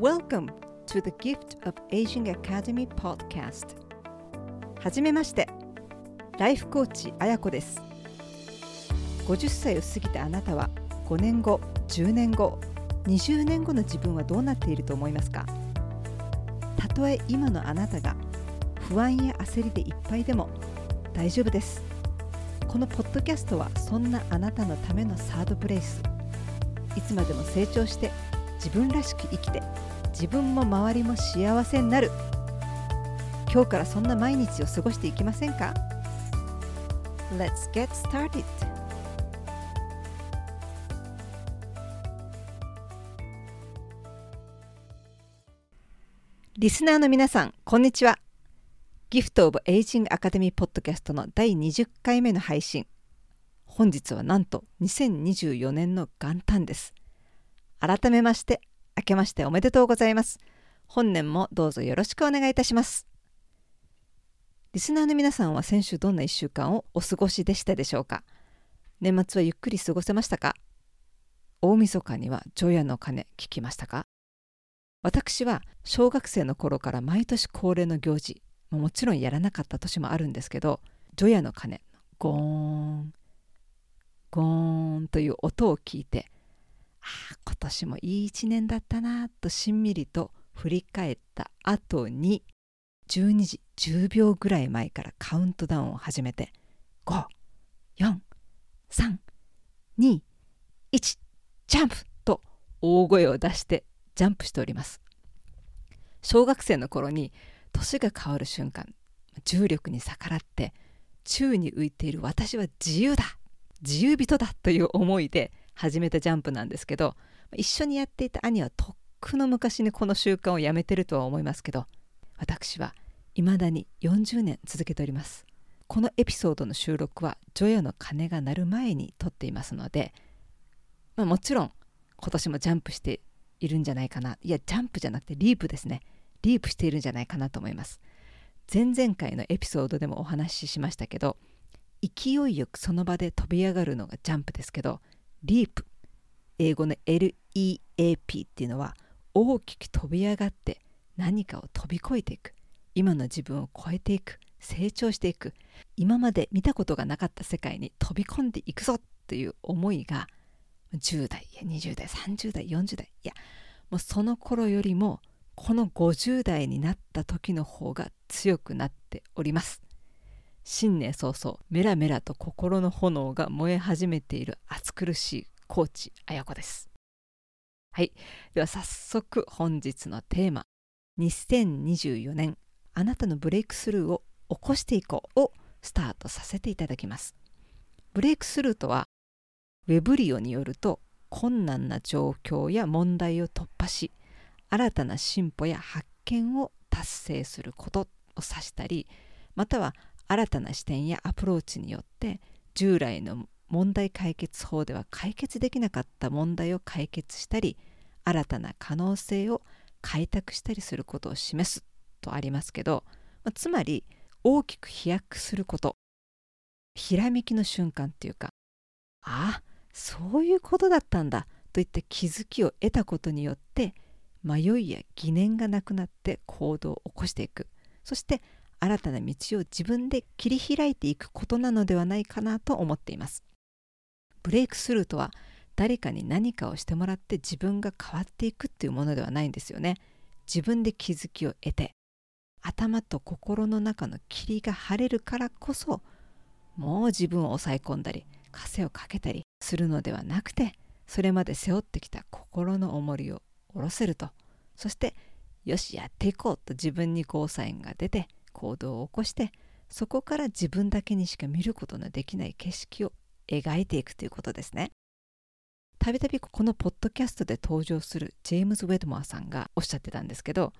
Welcome to the Gift of Aging Academy podcast. はじめまして。ライフコーチあやこです。50歳を過ぎたあなたは5年後10年後20年後の自分はどうなっていると思いますか？たとえ今のあなたが不安や焦りでいっぱいでも大丈夫です。このポッドキャストはそんなあなたのためのサードプレイス。いつまでも成長して自分らしく生きて自分も周りも幸せになる今日からそんな毎日を過ごしていきませんか？Let's get started! リスナーの皆さん、こんにちは。ギフト・オブ・エイジング・アカデミー・ポッドキャストの第20回目の配信。本日はなんと2024年の元旦です。改めまして、明けましておめでとうございます。本年もどうぞよろしくお願いいたします。リスナーの皆さんは先週どんな1週間をお過ごしでしたでしょうか？年末はゆっくり過ごせましたか？大晦日には除夜の鐘聞きましたか？私は小学生の頃から毎年恒例の行事もちろんやらなかった年もあるんですけど除夜の鐘ゴーンゴーンという音を聞いて今年もいい一年だったなとしんみりと振り返った後に12時10秒ぐらい前からカウントダウンを始めて54321ジャンプと大声を出してジャンプしております。小学生の頃に年が変わる瞬間重力に逆らって宙に浮いている私は自由だ自由人だという思いで始めたジャンプなんですけど一緒にやっていた兄はとっくの昔にこの習慣をやめてるとは思いますけど私は未だに40年続けております。このエピソードの収録は除夜の鐘が鳴る前に撮っていますので、まあ、もちろん今年もジャンプしているんじゃないかな。いやジャンプじゃなくて leap ですね。 leap しているんじゃないかなと思います。前々回のエピソードでもお話ししましたけど勢いよくその場で飛び上がるのがジャンプですけど leap。英語の LEAP っていうのは大きく飛び上がって何かを飛び越えていく。今の自分を超えていく。成長していく。今まで見たことがなかった世界に飛び込んでいくぞという思いが10代や20代30代40代いやもうその頃よりもこの50代になった時の方が強くなっております。新年早々メラメラと心の炎が燃え始めている暑苦しいコーチ綾子です。はい。では早速本日のテーマ。2024年あなたのブレイクスルーを起こしていこうをスタートさせていただきます。ブレイクスルーとはウェブリオによると困難な状況や問題を突破し新たな進歩や発見を達成することを指したりまたは新たな視点やアプローチによって従来の問題解決法では解決できなかった問題を解決したり新たな可能性を開拓したりすることを示すとありますけど、まあ、つまり大きく飛躍すること。ひらめきの瞬間っていうかああそういうことだったんだといった気づきを得たことによって迷いや疑念がなくなって行動を起こしていく。そして新たな道を自分で切り開いていくことなのではないかなと思っています。ブレイクスルーとは誰かに何かをしてもらって自分が変わっていくっていうものではないんですよね。自分で気づきを得て頭と心の中の霧が晴れるからこそもう自分を抑え込んだり枷をかけたりするのではなくてそれまで背負ってきた心の重りを下ろせると。そしてよしやっていこうと自分にゴーサインが出て行動を起こしてそこから自分だけにしか見ることのできない景色を描いていくということですね。たびたびこのポッドキャストで登場するジェームズ・ウェドモアさんがおっしゃってたんですけど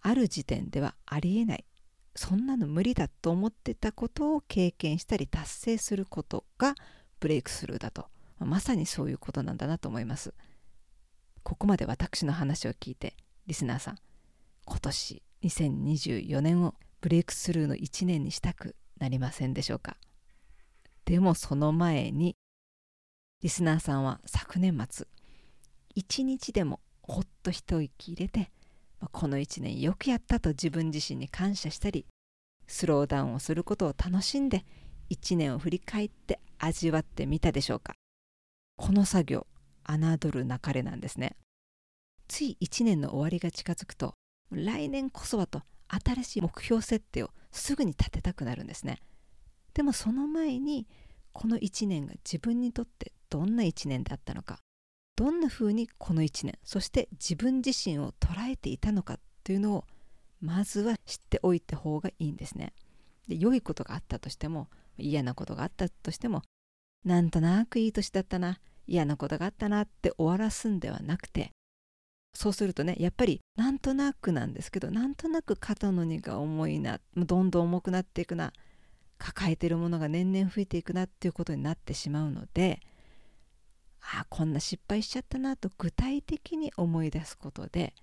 ある時点ではありえないそんなの無理だと思ってたことを経験したり達成することがブレイクスルーだとまさにそういうことなんだなと思いますここまで私の話を聞いてリスナーさん今年2024年をブレイクスルーの1年にしたくなりませんでしょうか？でもその前にリスナーさんは昨年末一日でもほっと一息入れてこの1年よくやったと自分自身に感謝したりスローダウンをすることを楽しんで1年を振り返って味わってみたでしょうか？この作業侮るなかれなんですね。つい1年の終わりが近づくと来年こそはと新しい目標設定をすぐに立てたくなるんですねでもその前にこの1年が自分にとってどんな1年だったのかどんなふうにこの1年そして自分自身を捉えていたのかというのをまずは知っておいた方がいいんですね。で良いことがあったとしても嫌なことがあったとしてもなんとなくいい年だったな嫌なことがあったなって終わらすんではなくてそうするとねやっぱりなんとなくなんですけどなんとなく肩の荷が重いなどんどん重くなっていくな抱えてるものが年々増えていくなっていうことになってしまうのであこんな失敗しちゃったなと具体的に思い出すことで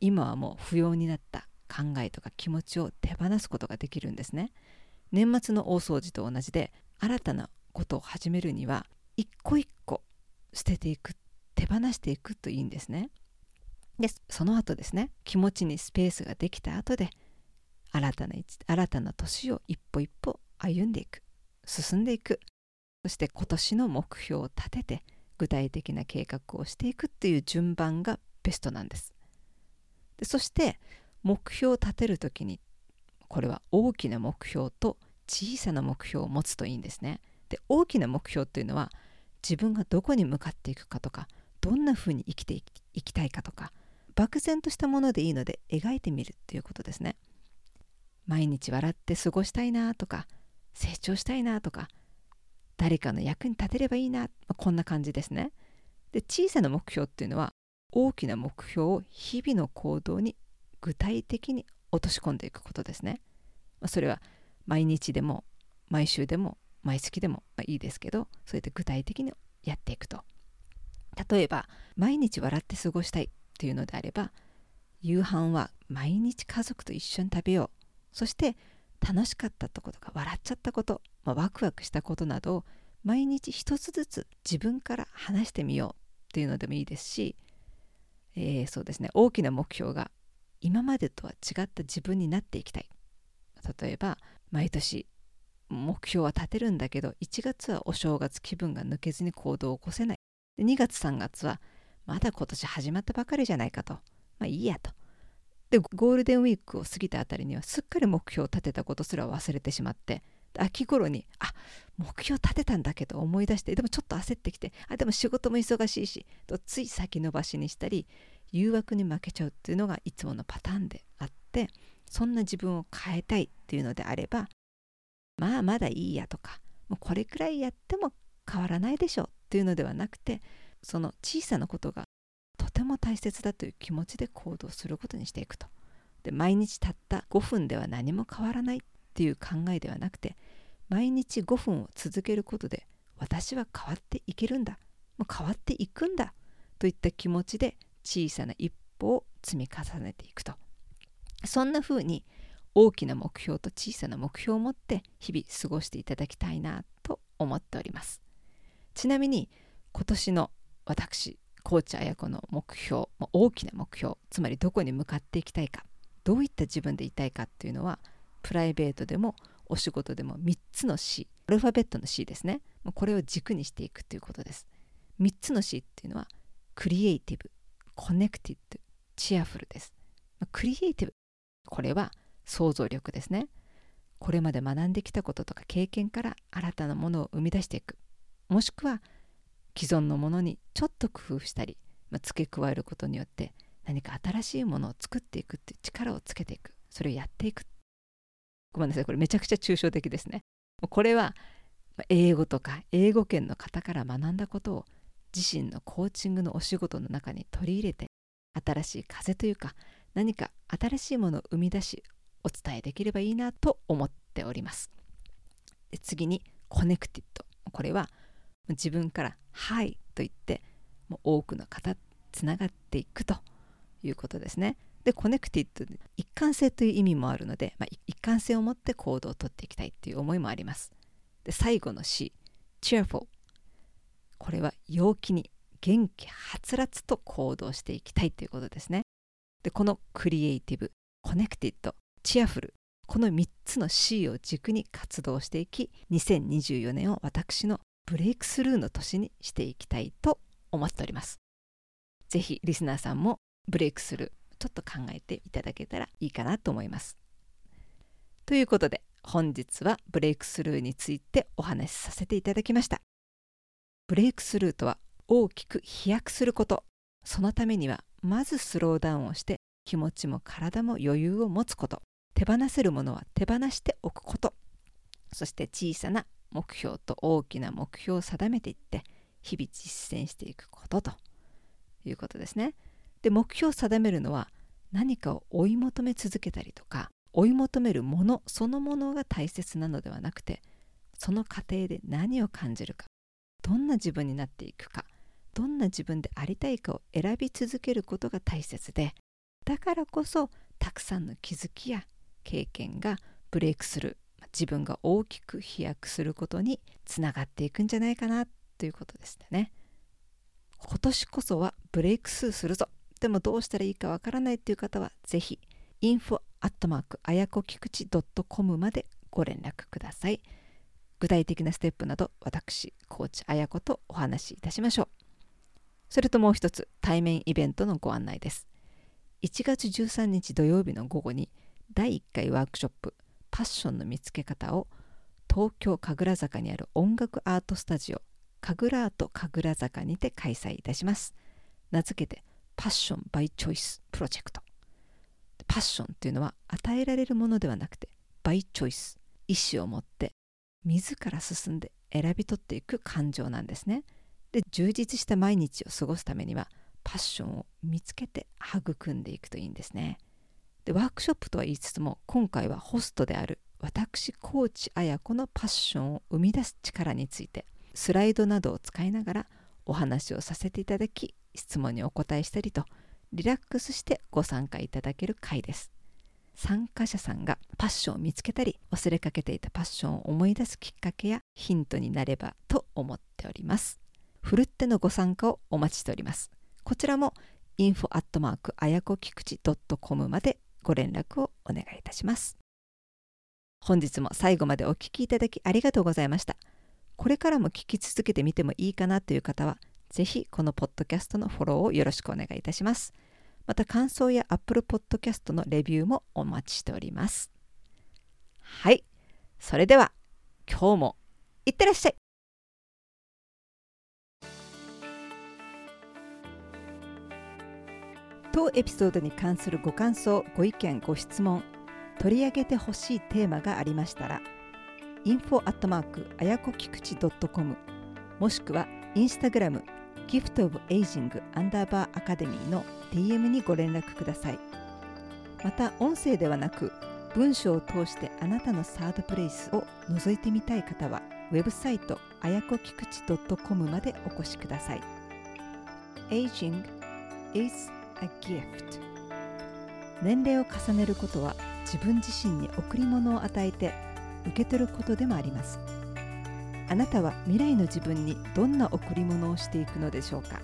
今はもう不要になった考えとか気持ちを手放すことができるんですね。年末の大掃除と同じで新たなことを始めるには一個一個捨てていく手放していくといいんですね。でその後ですね気持ちにスペースができた後で新たな新たな年を一歩一歩歩んでいく進んでいく。そして今年の目標を立てて具体的な計画をしていくっていう順番がベストなんです。でそして目標を立てる時にこれは大きな目標と小さな目標を持つといいんですね。で大きな目標っていうのは自分がどこに向かっていくかとかどんなふうに生きていきたいかとか漠然としたものでいいので描いてみるっていうことですね毎日笑って過ごしたいなとか成長したいなとか誰かの役に立てればいいな、まあ、こんな感じですね。で小さな目標っていうのは大きな目標を日々の行動に具体的に落とし込んでいくことですね。まあ、それは毎日でも毎週でも毎月でも、まあ、いいですけどそうやって具体的にやっていくと。例えば毎日笑って過ごしたいというのであれば夕飯は毎日家族と一緒に食べよう。そして楽しかったとことか笑っちゃったこと、まあ、ワクワクしたことなどを毎日一つずつ自分から話してみよう。っていうのでもいいですし、えー、そうですね。大きな目標が今までとは違った自分になっていきたい。例えば毎年目標は立てるんだけど1月はお正月気分が抜けずに行動を起こせない。で2月3月はまだ今年始まったばかりじゃないかと。まあいいやと。でゴールデンウィークを過ぎたあたりにはすっかり目標を立てたことすら忘れてしまって。秋頃にあ目標立てたんだけど思い出してでもちょっと焦ってきてあでも仕事も忙しいしとつい先延ばしにしたり誘惑に負けちゃうっていうのがいつものパターンであってそんな自分を変えたいっていうのであればまあまだいいやとかもうこれくらいやっても変わらないでしょうっていうのではなくてその小さなことがとても大切だという気持ちで行動することにしていくと。で毎日たった5分では何も変わらないっていう考えではなくて毎日5分を続けることで私は変わっていけるんだ。もう変わっていくんだ。といった気持ちで小さな一歩を積み重ねていくと。そんな風に大きな目標と小さな目標を持って日々過ごしていただきたいなと思っております。ちなみに今年の私コーチ綾子の目標大きな目標つまりどこに向かっていきたいかどういった自分でいたいかっていうのはプライベートでもお仕事でも3つの C アルファベットの C ですね。これを軸にしていくということです。3つの C っていうのは creative connected cheerful です。 creative これは創造力ですね。これまで学んできたこととか経験から新たなものを生み出していく。もしくは既存のものにちょっと工夫したり、まあ、付け加えることによって何か新しいものを作っていくっていう力をつけていく。それをやっていく。ごめんなさい。これめちゃくちゃ抽象的ですね。これは英語とか英語圏の方から学んだことを自身のコーチングのお仕事の中に取り入れて新しい風というか何か新しいものを生み出しお伝えできればいいなと思っております。次に connected。これは自分から「はい」と言ってもう多くの方つながっていくということですね。で connected 一貫性という意味もあるので、まあ、一貫性を持って行動をとっていきたいという思いもあります。で最後の C cheerful これは陽気に元気はつらつと行動していきたいということですね。でこの creative connected cheerfulこの3つの C を軸に活動していき2024年を私のブレイクスルーの年にしていきたいと思っております。ぜひリスナーさんもブレイクするちょっと考えていただけたらいいかなと思います。ということで本日はブレイクスルーについてお話しさせていただきました。ブレイクスルーとは大きく飛躍すること。そのためにはまずスローダウンをして気持ちも体も余裕を持つこと。手放せるものは手放しておくこと。そして小さな目標と大きな目標を定めていって日々実践していくことということですね。で目標を定めるのは何かを追い求め続けたりとか追い求めるものそのものが大切なのではなくてその過程で何を感じるかどんな自分になっていくかどんな自分でありたいかを選び続けることが大切でだからこそたくさんの気づきや経験がブレイクする自分が大きく飛躍することにつながっていくんじゃないかなということですね。今年こそはブレイクスーするぞでもどうしたらいいかわからないという方はぜひ info アットマークあやこきくち .com までご連絡ください。具体的なステップなど私、コーチあやことお話しいたしましょう。それともう一つ対面イベントのご案内です。1月13日土曜日の午後に第1回ワークショップパッションの見つけ方を東京神楽坂にある音楽アートスタジオ神楽アート神楽坂にて開催いたします。名付けてパッションバイチョイスプロジェクト。パッションっていうのは与えられるものではなくてバイチョイス意思を持って自ら進んで選び取っていく感情なんですね。で充実した毎日を過ごすためにはパッションを見つけて育んでいくといいんですね。でワークショップとは言いつつも今回はホストである私コーチ綾子のパッションを生み出す力についてスライドなどを使いながらお話をさせていただき質問にお答えしたりとリラックスしてご参加いただける回です。参加者さんがパッションを見つけたり忘れかけていたパッションを思い出すきっかけやヒントになればと思っております。ふるってのご参加をお待ちしております。こちらも info アットマークあやこきくち .com までご連絡をお願いいたします。本日も最後までお聴きいただきありがとうございました。これからも聞き続けてみてもいいかなという方はぜひこのポッドキャストのフォローをよろしくお願いいたします。また感想や Apple Podcast のレビューもお待ちしております。はい。それでは今日もいってらっしゃい。当エピソードに関するご感想、ご意見、ご質問、取り上げてほしいテーマがありましたら、info アットマークあやこきくち .com もしくはインスタグラムギフトオブエイジングアンダーバーアカデミーの DM にご連絡ください。また音声ではなく文章を通してあなたのサードプレイスを覗いてみたい方はウェブサイトあやこきくち .com までお越しください。Aging is a gift. 年齢を重ねることは自分自身に贈り物を与えて受け取ることでもあります。あなたは未来の自分にどんな贈り物をしていくのでしょうか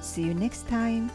？See you next time!